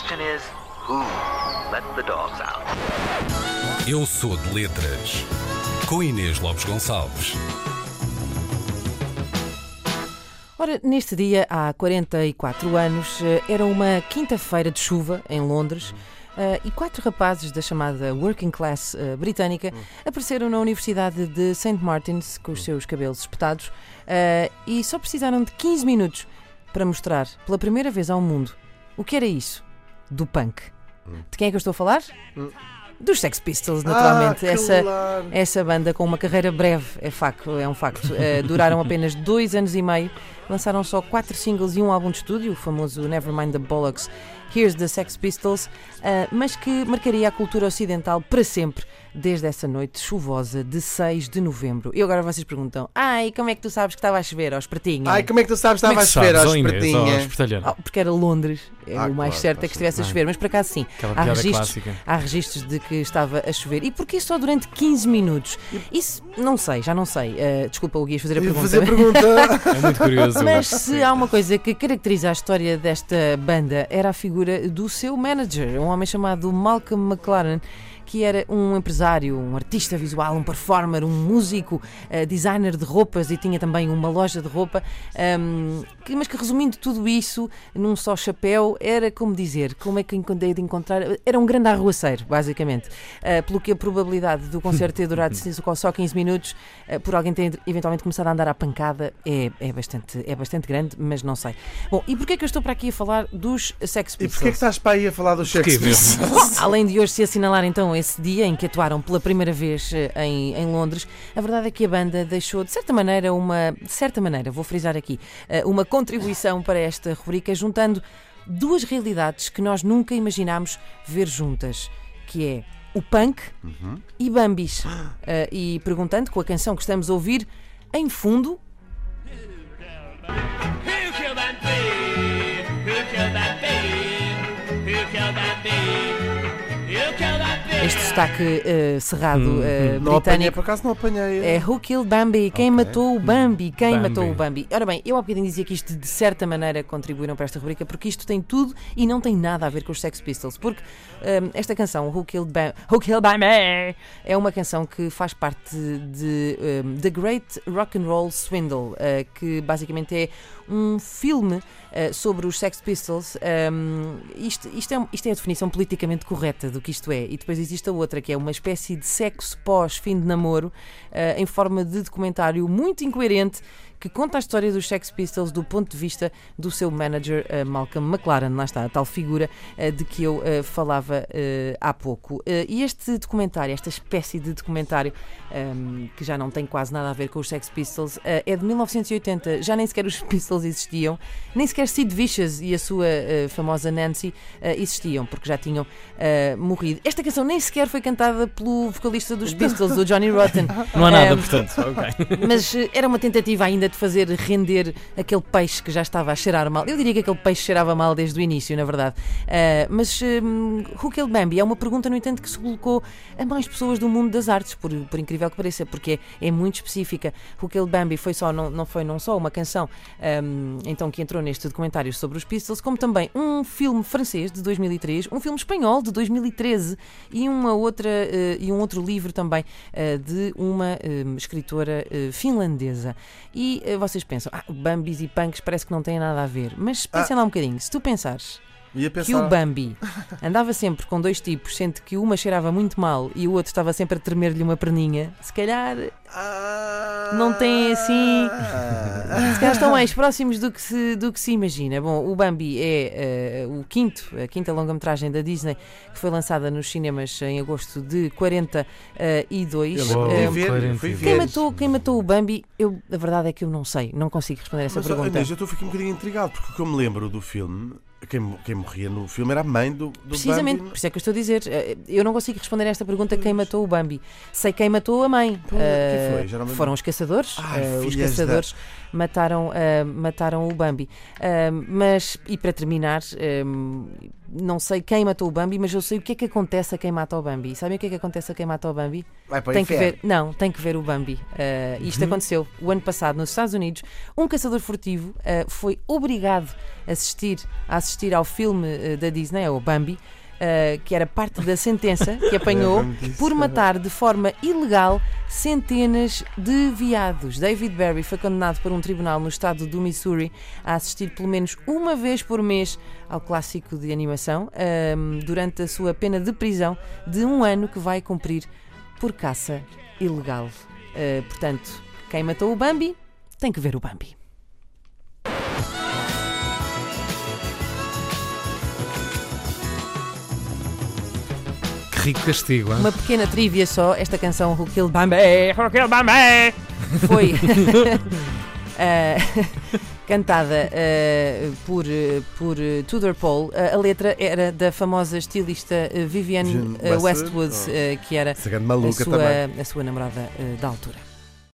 question is, who let the dogs out? Eu sou de letras. Com Inês Lopes Gonçalves. Ora, neste dia, há 44 anos, eh, era uma quinta-feira de chuva em Londres. eh, e quatro rapazes da chamada working class eh, britânica apareceram na Universidade de St. Martin's com os seus cabelos espetados eh, e só precisaram de 15 minutos para mostrar pela primeira vez ao mundo o que era isso do punk. De quem é que eu estou a falar? Dos Sex Pistols, naturalmente. Ah, Essa, claro. essa banda com uma carreira breve, é, facto, é um facto. Eh, duraram apenas dois anos e meio, lançaram só quatro singles e um álbum de estúdio, o famoso Nevermind the Bollocks, Here's the Sex Pistols, eh, mas que marcaria a cultura ocidental para sempre, desde essa noite chuvosa de 6 de novembro. E agora vocês perguntam: ai, como é que tu sabes que estava a chover, aos pretinhos? Ai, como é que tu sabes que Como estava é a chover aos ó espertinha? espertalhona? Oh, porque era Londres, é Ah, o mais claro, certo é que estivesse a chover, mas por acaso sim, há registros, há registros de que estava a chover. E porquê só durante 15 minutos? Isso, não sei, já não sei. Eh, desculpa, o Guias fazer a pergunta. fazer pergunta. É muito curioso. Mas se há uma coisa que caracteriza a história desta banda era a figura do seu manager, um homem chamado Malcolm McLaren, que era um empresário, um artista visual, um performer, um músico, eh, designer de roupas e tinha também uma loja de roupa, ahm, que- mas que resumindo tudo isso num só chapéu, era como dizer, como é que encontrei de encontrar? Era um grande arruaceiro, basicamente. Ah, pelo que a probabilidade do concerto ter durado só 15 minutos, ah, por alguém ter eventualmente começado a andar à pancada, é, é, bastante, é bastante grande, mas não sei. Bom, e porquê é que eu estou para aqui a falar dos Sex E Pistols? porquê é que estás para aí a falar dos Sex Pistols? além de hoje se assinalar então esse dia em que atuaram pela primeira vez eh, em, em Londres, a verdade é que a banda deixou, de certa maneira, uma. De certa maneira, vou frisar aqui, eh, uma contribuição para esta rubrica, juntando duas realidades que nós nunca imaginámos ver juntas, que é o punk e Bambis. Eh, e perguntando com a canção que estamos a ouvir, em fundo, Who killed that babe? Who killed that babe? Who killed that babe? Este destaque eh, cerrado eh, Não apanhei, por acaso não apanhei. É Who Killed Bambi? Quem Ok. matou o Bambi? Quem Bambi. matou o Bambi? Ora bem, eu há bocadinho dizia que isto de certa maneira contribuíram para esta rubrica porque isto tem tudo e não tem nada a ver com os Sex Pistols. Porque hum, esta canção, Who Killed, Bam Who Killed Bambi, é uma canção que faz parte de hum, The Great Rock and Roll Swindle, eh, que basicamente é um filme eh, sobre os Sex Pistols. Hum, isto, isto, é, isto é a definição politicamente correta do que isto é. E depois existe a outra, que é uma espécie de sexo pós-fim de namoro, eh, em forma de documentário muito incoerente que conta a história dos Sex Pistols do ponto de vista do seu manager eh, Malcolm McLaren, lá está, a tal figura eh, de que eu eh, falava há pouco. E este documentário, esta espécie de documentário, ehm, que já não tem quase nada a ver com os Sex Pistols, é de 1980, já nem sequer os Pistols existiam, nem sequer Sid Vicious e a sua famosa Nancy existiam, porque já tinham morrido. Esta canção nem sequer foi cantada pelo vocalista dos Pistols, o Johnny Rotten. Não há nada, Ehm, portanto. Ok. mas era uma tentativa ainda de fazer render aquele peixe que já estava a cheirar mal. Eu diria que aquele peixe cheirava mal desde o início, na verdade. Ah, mas um, Bambi é uma pergunta, no entanto, que se colocou a mais pessoas do mundo das artes, por, por incrível que pareça, porque é, é muito específica. Killed Bambi foi só, não, não foi não só uma canção um, então que entrou neste documentário sobre os Pistols, como também um filme francês de 2003, um filme espanhol de 2013 e uma outra eh, e um outro livro também eh, de uma eh, escritora finlandesa. E eh, vocês pensam, ah, Bambis e punks parece que não têm nada a ver. Mas pensem lá um bocadinho, se tu pensares Ia que pensar. o Bambi andava sempre com dois tipos, sendo que uma cheirava muito mal e o outro estava sempre a tremer-lhe uma perninha, se calhar Ah. Não tem assim. Se calhar estão mais próximos do que se, do que se imagina. Bom, o Bambi é eh, o quinto, a quinta longa-metragem da Disney que foi lançada nos cinemas em agosto de 42. Eu Fui Eh, Uau. ver, 40. fui ver. quem, matou, quem matou o Bambi? Eu, a verdade é que eu não sei, não consigo responder essa Mas, pergunta. Inês, eu estou a ficar um bocadinho intrigado, porque o que eu me lembro do filme, quem, quem morria no filme era a mãe do, do Precisamente, por Bambi. isso é que eu estou a dizer. eh, Eu não consigo responder a esta pergunta: quem matou o Bambi? Sei quem matou a mãe. Pô, quem Eh, foi? Foram os caçadores. Ai, Eh, os filhas da- caçadores mataram, eh, mataram o Bambi. Mas, e para terminar, não sei quem matou o Bambi, mas eu sei o que é que acontece a quem mata o Bambi. Sabem o que é que acontece a quem mata o Bambi? Vai para Tem que ver, não, tem que ver o Bambi. Uh, isto aconteceu o ano passado nos Estados Unidos. Um caçador furtivo uh, foi obrigado assistir às assistir ao filme eh, da Disney, o Bambi, eh, que era parte da sentença que apanhou disso. por matar de forma ilegal centenas de veados. David Berry foi condenado por um tribunal no estado do Missouri a assistir pelo menos uma vez por mês ao clássico de animação ahm, durante a sua pena de prisão de um ano que vai cumprir por caça ilegal. Ah, portanto, quem matou o Bambi tem que ver o Bambi. Castigo, hein? Uma pequena trivia só, esta canção Bambi, Who Killed Bambi foi eh, cantada eh, por, por Tudor Paul. Eh, a letra era da famosa estilista Vivienne Westwood, oh. que era a sua, a sua namorada da altura.